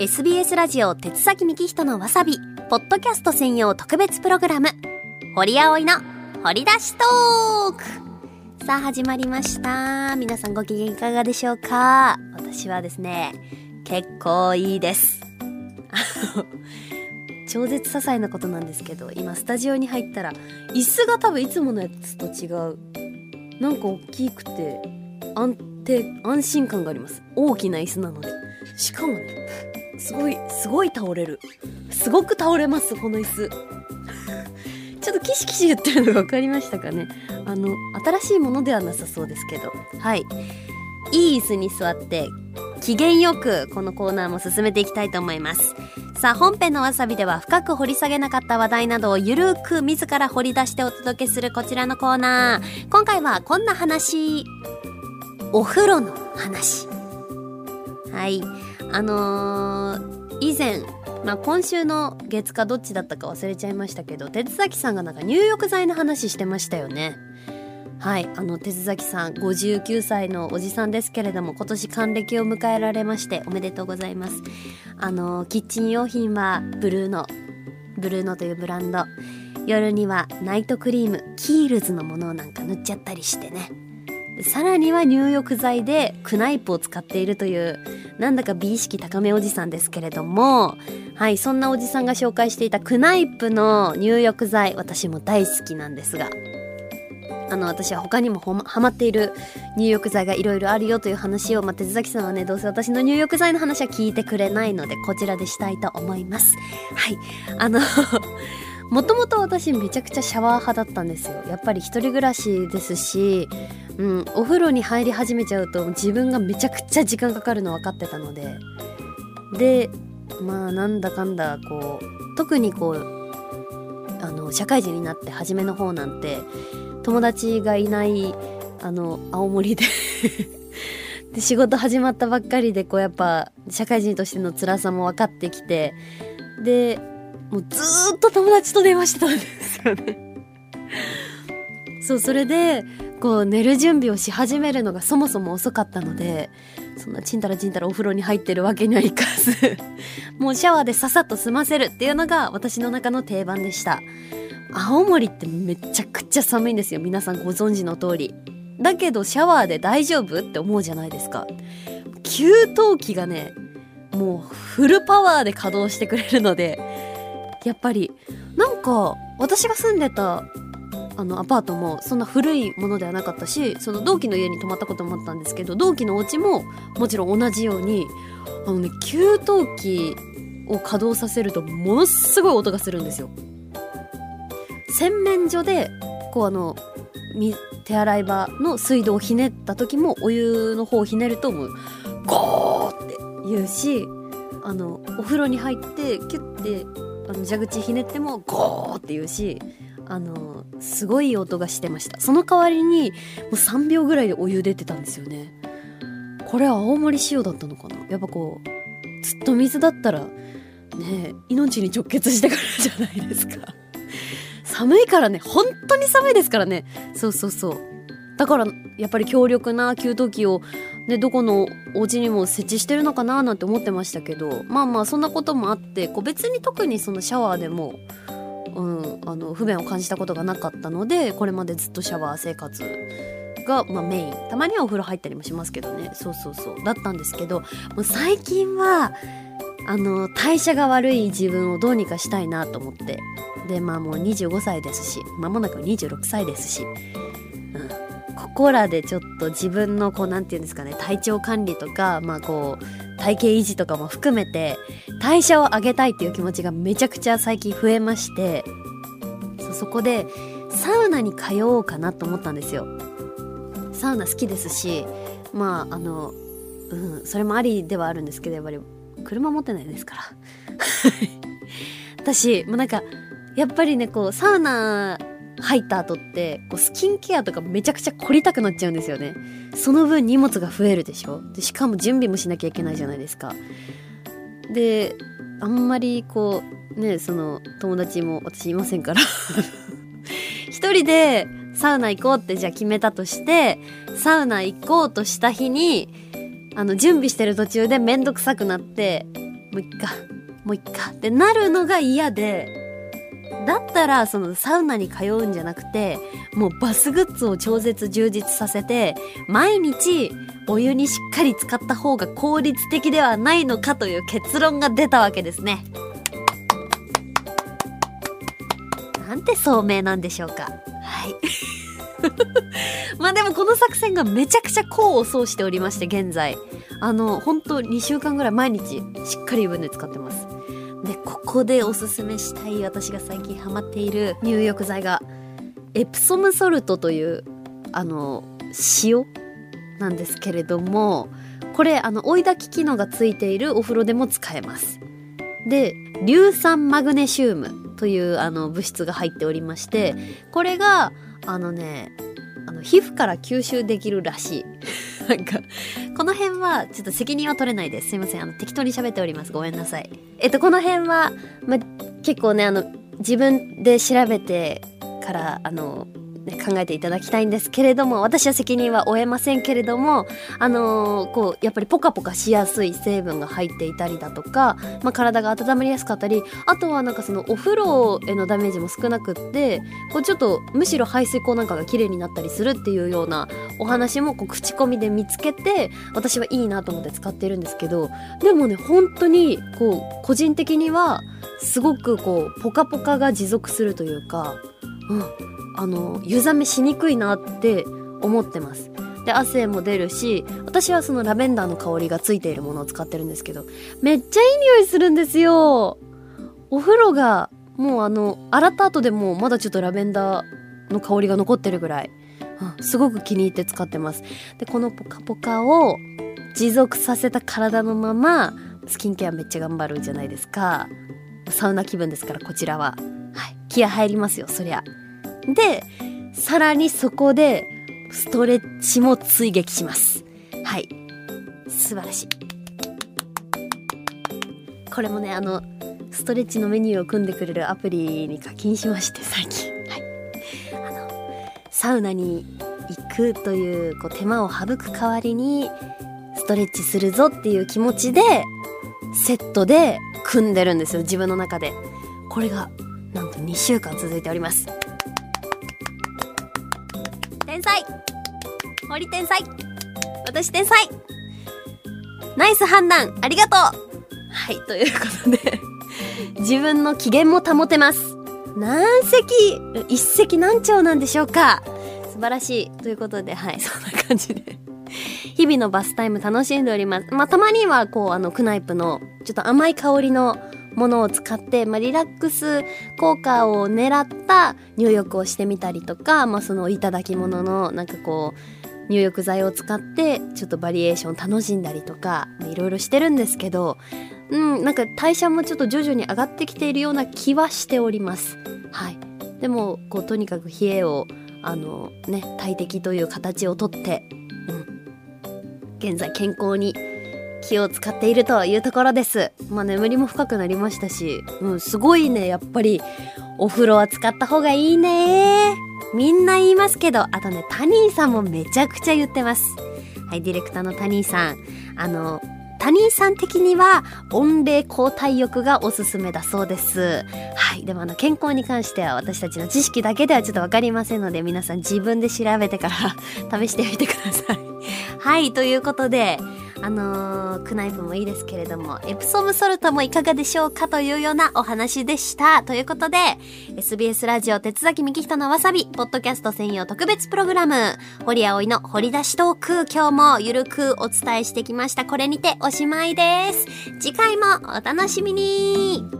SBS ラジオ鉄崎幹人のわさびポッドキャスト専用特別プログラム堀葵の掘り出しトーク。さあ始まりました。皆さんご機嫌いかがでしょうか？私はですね結構いいです。超絶些細なことなんですけど今スタジオに入ったら椅子が多分いつものやつと違う。なんか大きくて安定安心感があります。大きな椅子なのでしかもねすごいすごい倒れる。すごく倒れますこの椅子。ちょっとキシキシ言ってるのが分かりましたかね。あの新しいものではなさそうですけど。はい。いい椅子に座って機嫌よくこのコーナーも進めていきたいと思います。さあ本編のわさびでは深く掘り下げなかった話題などをゆるく自ら掘り出してお届けするこちらのコーナー。今回はこんな話。お風呂の話。はい。あのー、以前まあ、今週の月かどっちだったか忘れちゃいましたけど手崎さんがなんか入浴剤の話してましたよね。はいあの手崎さん59歳のおじさんですけれども今年還暦を迎えられましておめでとうございます。あのキッチン用品はブルーノブルーノというブランド。夜にはナイトクリームキールズのものをなんか塗っちゃったりしてね。さらには入浴剤でクナイプを使っているというなんだか美意識高めおじさんですけれどもはいそんなおじさんが紹介していたクナイプの入浴剤私も大好きなんですがあの私は他にもハマっている入浴剤がいろいろあるよという話を、まあ、手崎さんはねどうせ私の入浴剤の話は聞いてくれないのでこちらでしたいと思います。はい。あのもともと私めちゃくちゃシャワー派だったんですよ。やっぱり一人暮らしですしうん、お風呂に入り始めちゃうと自分がめちゃくちゃ時間かかるの分かってたので。でまあなんだかんだこう特にこうあの社会人になって初めの方なんて友達がいないあの青森で で仕事始まったばっかりでこうやっぱ社会人としての辛さも分かってきてでもうずっと友達と電話してたんですよね。そうそれでこう寝る準備をし始めるのがそもそも遅かったのでそんなちんたらちんたらお風呂に入ってるわけにはいかずもうシャワーでささっと済ませるっていうのが私の中の定番でした。青森ってめちゃくちゃ寒いんですよ皆さんご存知の通り。だけどシャワーで大丈夫って思うじゃないですか。給湯器がねもうフルパワーで稼働してくれるのでやっぱりなんか私が住んでたあのアパートもそんな古いものではなかったしその同期の家に泊まったこともあったんですけど同期のお家ももちろん同じようにあのね給湯器を稼働させるとものすごい音がするんですよ。洗面所でこうあの手洗い場の水道をひねった時もお湯の方をひねるともうゴーって言うしあのお風呂に入ってキュッてあの蛇口ひねってもゴーって言うしあのすごい音がしてました。その代わりにもう3秒ぐらいでお湯出てたんですよね。これは青森仕様だったのかな？やっぱこうずっと水だったらね命に直結してくるじゃないですか。寒いからね本当に寒いですからね。そうそうそう。だからやっぱり強力な給湯器をねどこのお家にも設置してるのかななんて思ってましたけどまあまあそんなこともあってこう別に特にそのシャワーでもうん、あの不便を感じたことがなかったのでこれまでずっとシャワー生活が、まあ、メイン。たまにはお風呂入ったりもしますけどね。そうそうそう。だったんですけどもう最近はあの代謝が悪い自分をどうにかしたいなと思って。でまあもう25歳ですし間もなく26歳ですし、こらでちょっと自分のこう何て言うんですかね体調管理とかまあこう体型維持とかも含めて代謝を上げたいっていう気持ちがめちゃくちゃ最近増えましてそそこでサウナに通おうかなと思ったんですよ。サウナ好きですしまああのうんそれもありではあるんですけどやっぱり車持ってないですから。私もうなんかやっぱりねこうサウナ入った後ってこうスキンケアとかめちゃくちゃ凝りたくなっちゃうんですよね。その分荷物が増えるでしょ。でしかも準備もしなきゃいけないじゃないですか。であんまりこうねその友達も私いませんから。一人でサウナ行こうってじゃあ決めたとしてサウナ行こうとした日にあの準備してる途中で面倒くさくなってもういっかもういっかってなるのが嫌でだったらそのサウナに通うんじゃなくてもうバスグッズを超絶充実させて毎日お湯にしっかり使った方が効率的ではないのかという結論が出たわけですね。なんて聡明なんでしょうか。はい。まあでもこの作戦がめちゃくちゃ功を奏しておりまして現在。あの本当2週間ぐらい毎日しっかり湯船使ってます。でここでおすすめしたい私が最近ハマっている入浴剤がエプソムソルトというあの塩なんですけれどもこれあの追い焚き機能がついているお風呂でも使えます。で硫酸マグネシウムというあの物質が入っておりましてこれがあのねあの皮膚から吸収できるらしい。なんかこの辺はちょっと責任は取れないです。すいません。あの適当に喋っております。ごめんなさい。えっとこの辺は、ま、結構ねあの自分で調べてからあの考えていただきたいんですけれども私は責任は負えませんけれどもあのー、こうやっぱりポカポカしやすい成分が入っていたりだとか、まあ、体が温まりやすかったりあとはなんかそのお風呂へのダメージも少なくってこうちょっとむしろ排水口なんかが綺麗になったりするっていうようなお話もこう口コミで見つけて私はいいなと思って使ってるんですけどでもね本当にこう個人的にはすごくこうポカポカが持続するというか、うん、あの湯冷めしにくいなって思ってます。で汗も出るし私はそのラベンダーの香りがついているものを使ってるんですけどめっちゃいい匂いするんですよ。お風呂がもうあの洗った後でもまだちょっとラベンダーの香りが残ってるぐらい、うん、すごく気に入って使ってます。でこのポカポカを持続させた体のままスキンケアめっちゃ頑張るじゃないですか。サウナ気分ですからこちらは。気合入りますよそりゃで、さらにそこで、ストレッチも追撃します。はい。素晴らしい。これもね、あの、ストレッチのメニューを組んでくれるアプリに課金しまして、最近。はい。あの、サウナに行くというこう手間を省く代わりに、ストレッチするぞっていう気持ちで、セットで組んでるんですよ、自分の中で。これが、2週間続いております。天才森天才私天才ナイス判断ありがとうはい、ということで 自分の機嫌も保てます。何席一石何鳥なんでしょうか素晴らしい。ということで、はい、そんな感じで日々のバスタイム楽しんでおります。まあ、たまには、こう、あの、クナイプの、ちょっと甘い香りのものを使って、まあ、リラックス効果を狙った入浴をしてみたりとか、まあ、そのいただき物のなんかこう入浴剤を使ってちょっとバリエーション楽しんだりとかいろいろしてるんですけどうんなんか代謝もちょっと徐々に上がってきているような気はしております。はい。でもこうとにかく冷えをあのね大敵という形をとって、うん、現在健康に気を使っているというところです。まあ眠りも深くなりましたし、うん、すごいね、やっぱりお風呂は使った方がいいね。みんな言いますけど、あとね、タニーさんもめちゃくちゃ言ってます。はい、ディレクターのタニーさん。あの、タニーさん的には温冷交代浴がおすすめだそうです。はい。でもあの健康に関しては私たちの知識だけではちょっとわかりませんので皆さん自分で調べてから 試してみてください。はい。ということで、あのー、クナイプもいいですけれども、エプソムソルトもいかがでしょうかというようなお話でした。ということで、SBS ラジオ鉄崎幹人のわさび、ポッドキャスト専用特別プログラム、堀葵の掘り出しトーク、今日もゆるくお伝えしてきました。これにておしまいです。次回もお楽しみに